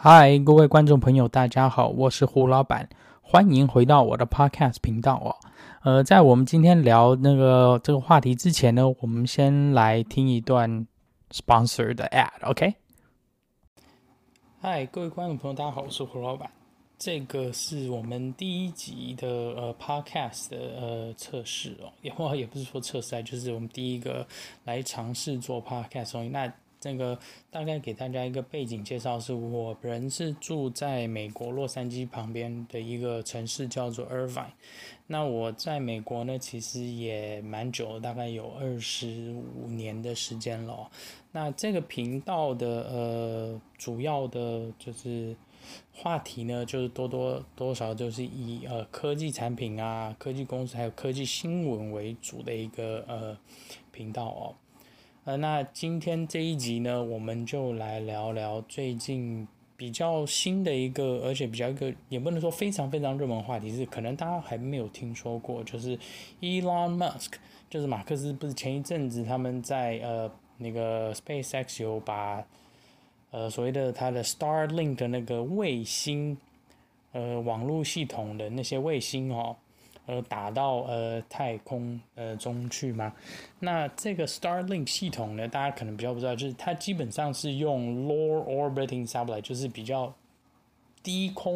嗨，各位观众朋友，大家好，我是胡老板，欢迎回到我的 Podcast 频道哦。呃，在我们今天聊那个这个话题之前呢，我们先来听一段 sponsor 的 ad，OK？嗨，各位观众朋友，大家好，我是胡老板。这个是我们第一集的呃 Podcast 的呃测试哦，也或也不是说测试啊，就是我们第一个来尝试做 Podcast 哦，那。这个大概给大家一个背景介绍，是我人是住在美国洛杉矶旁边的一个城市，叫做 Irvine。那我在美国呢，其实也蛮久，大概有二十五年的时间了。那这个频道的呃主要的就是话题呢，就是多多多少就是以呃科技产品啊、科技公司还有科技新闻为主的一个呃频道哦。呃，那今天这一集呢，我们就来聊聊最近比较新的一个，而且比较一个，也不能说非常非常热门话题，是可能大家还没有听说过，就是 Elon Musk，就是马克思，不是前一阵子他们在呃那个 SpaceX 有把呃所谓的他的 Starlink 的那个卫星呃网络系统的那些卫星哦。呃，打到呃太空呃中去吗？那这个 Starlink 系统呢，大家可能比较不知道，就是它基本上是用 Low Orbiting Satellite，就是比较低空，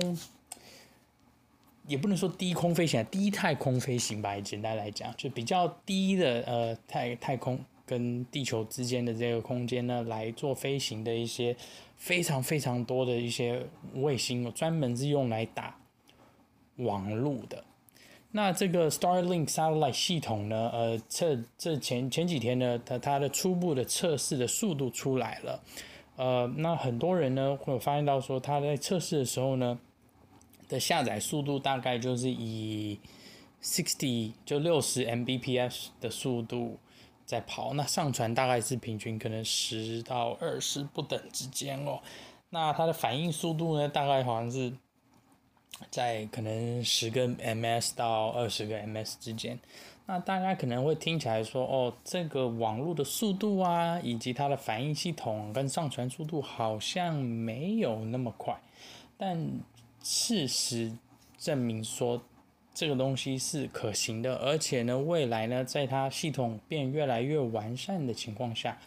也不能说低空飞行，低太空飞行吧。简单来讲，就比较低的呃太太空跟地球之间的这个空间呢，来做飞行的一些非常非常多的一些卫星，专门是用来打网路的。那这个 Starlink Satellite 系统呢，呃，测这前前几天呢，它它的初步的测试的速度出来了，呃，那很多人呢会有发现到说，它在测试的时候呢的下载速度大概就是以60就六十 Mbps 的速度在跑，那上传大概是平均可能十到二十不等之间哦，那它的反应速度呢，大概好像是。在可能十个 ms 到二十个 ms 之间，那大家可能会听起来说，哦，这个网络的速度啊，以及它的反应系统跟上传速度好像没有那么快，但事实证明说，这个东西是可行的，而且呢，未来呢，在它系统变越来越完善的情况下，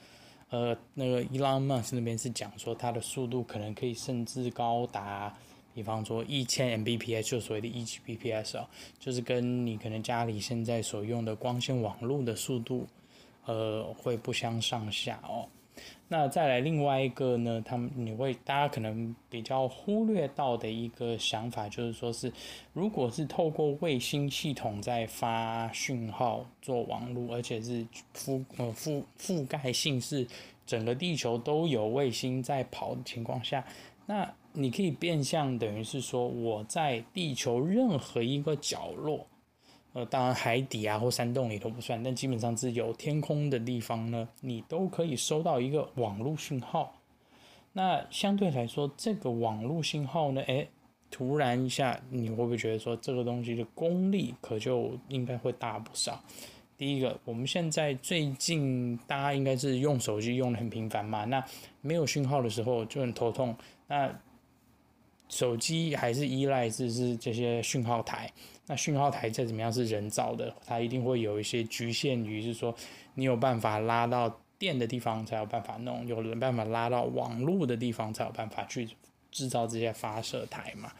呃，那个 Elon Musk 那边是讲说，它的速度可能可以甚至高达。比方说一千 Mbps 就所谓的一 Gbps 啊，就是跟你可能家里现在所用的光纤网络的速度，呃，会不相上下哦。那再来另外一个呢，他们你会大家可能比较忽略到的一个想法，就是说是如果是透过卫星系统在发讯号做网络，而且是覆呃覆覆盖性是整个地球都有卫星在跑的情况下，那你可以变相等于是说，我在地球任何一个角落，呃，当然海底啊或山洞里都不算，但基本上是有天空的地方呢，你都可以收到一个网络信号。那相对来说，这个网络信号呢，诶，突然一下，你会不会觉得说这个东西的功力可就应该会大不少？第一个，我们现在最近大家应该是用手机用得很频繁嘛，那没有讯号的时候就很头痛，那。手机还是依赖是是这些讯号台，那讯号台再怎么样是人造的，它一定会有一些局限于，是说你有办法拉到电的地方才有办法弄，有人办法拉到网络的地方才有办法去制造这些发射台嘛。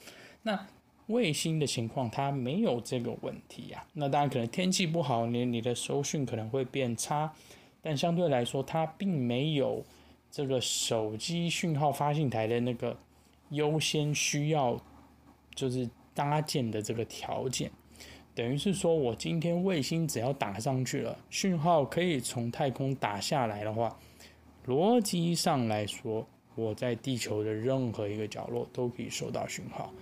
那卫星的情况它没有这个问题呀、啊，那当然可能天气不好，你你的收讯可能会变差，但相对来说它并没有这个手机讯号发信台的那个。优先需要就是搭建的这个条件，等于是说我今天卫星只要打上去了，讯号可以从太空打下来的话，逻辑上来说，我在地球的任何一个角落都可以收到讯号。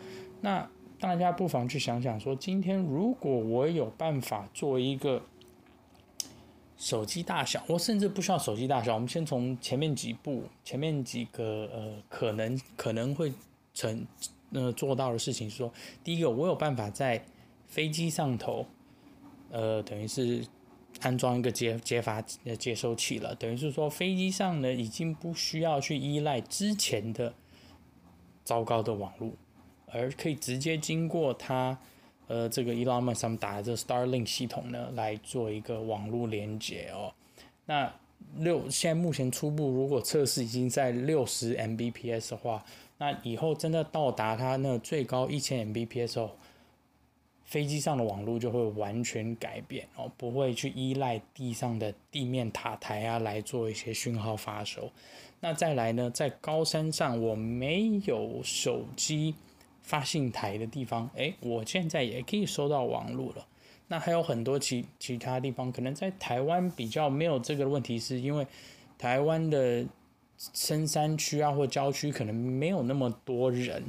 那大家不妨去想想说，今天如果我有办法做一个手机大小，我甚至不需要手机大小。我们先从前面几步、前面几个呃，可能可能会成呃做到的事情说，第一个，我有办法在飞机上头，呃，等于是安装一个接接发呃接收器了。等于是说，飞机上呢已经不需要去依赖之前的糟糕的网络，而可以直接经过它，呃，这个 Elon Musk 上面打的这个 Starlink 系统呢，来做一个网络连接哦。那六现在目前初步，如果测试已经在六十 Mbps 的话，那以后真的到达它那最高一千 Mbps 后，飞机上的网络就会完全改变哦，不会去依赖地上的地面塔台啊来做一些讯号发收。那再来呢，在高山上我没有手机发信台的地方，诶，我现在也可以收到网络了。那还有很多其其他地方，可能在台湾比较没有这个问题，是因为台湾的深山区啊或郊区可能没有那么多人。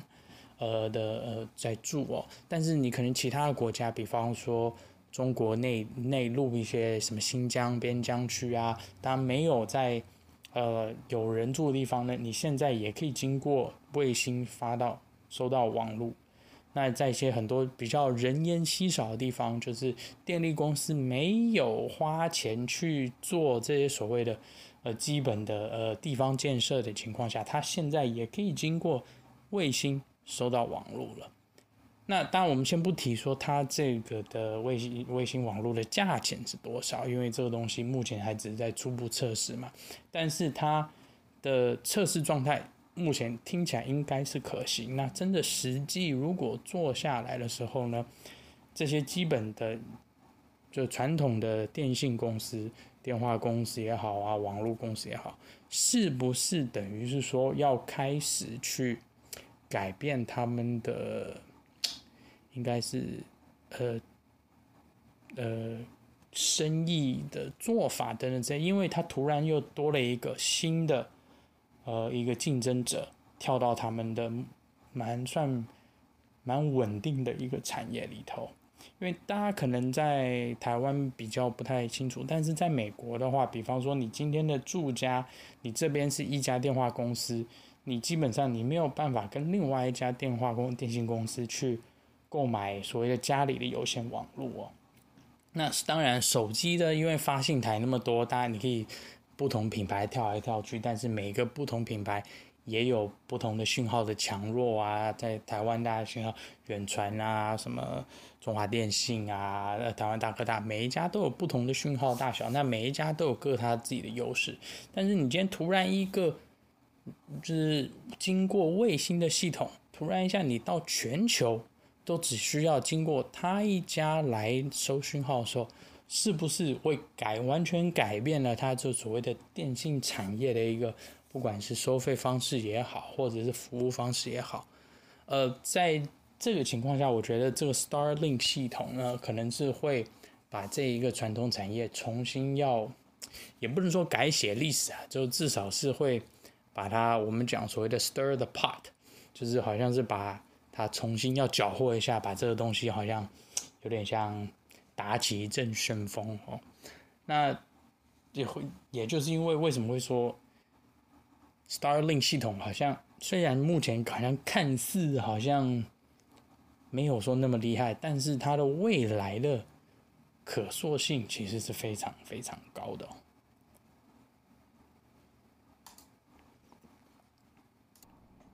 呃的呃在住哦，但是你可能其他的国家，比方说中国内内陆一些什么新疆边疆区啊，它没有在呃有人住的地方呢，你现在也可以经过卫星发到收到网络。那在一些很多比较人烟稀少的地方，就是电力公司没有花钱去做这些所谓的呃基本的呃地方建设的情况下，它现在也可以经过卫星。收到网络了，那当然我们先不提说它这个的卫星卫星网络的价钱是多少，因为这个东西目前还只是在初步测试嘛。但是它的测试状态目前听起来应该是可行。那真的实际如果做下来的时候呢，这些基本的就传统的电信公司、电话公司也好啊，网络公司也好，是不是等于是说要开始去？改变他们的，应该是呃呃生意的做法等等这些，因为他突然又多了一个新的呃一个竞争者跳到他们的蛮算蛮稳定的一个产业里头，因为大家可能在台湾比较不太清楚，但是在美国的话，比方说你今天的住家，你这边是一家电话公司。你基本上你没有办法跟另外一家电话公电信公司去购买所谓的家里的有线网络哦。那当然手机的，因为发信台那么多，当然你可以不同品牌跳来跳去，但是每个不同品牌也有不同的讯号的强弱啊。在台湾大家讯号远传啊，什么中华电信啊，台湾大哥大，每一家都有不同的讯号大小，那每一家都有各他自己的优势。但是你今天突然一个。就是经过卫星的系统，突然一下你到全球都只需要经过他一家来收讯号的时候，是不是会改完全改变了它这所谓的电信产业的一个，不管是收费方式也好，或者是服务方式也好，呃，在这个情况下，我觉得这个 Starlink 系统呢，可能是会把这一个传统产业重新要，也不能说改写历史啊，就至少是会。把它，我们讲所谓的 stir the pot，就是好像是把它重新要搅和一下，把这个东西好像有点像打起一阵旋风哦。那也会，也就是因为为什么会说 Starlink 系统好像虽然目前好像看似好像没有说那么厉害，但是它的未来的可塑性其实是非常非常高的。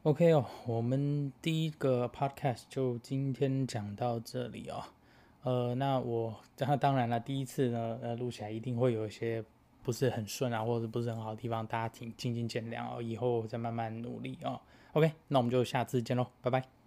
OK 哦，我们第一个 Podcast 就今天讲到这里哦。呃，那我那当然了，第一次呢，呃，录起来一定会有一些不是很顺啊，或者不是很好的地方，大家请静静见谅哦。以后再慢慢努力哦。OK，那我们就下次见喽，拜拜。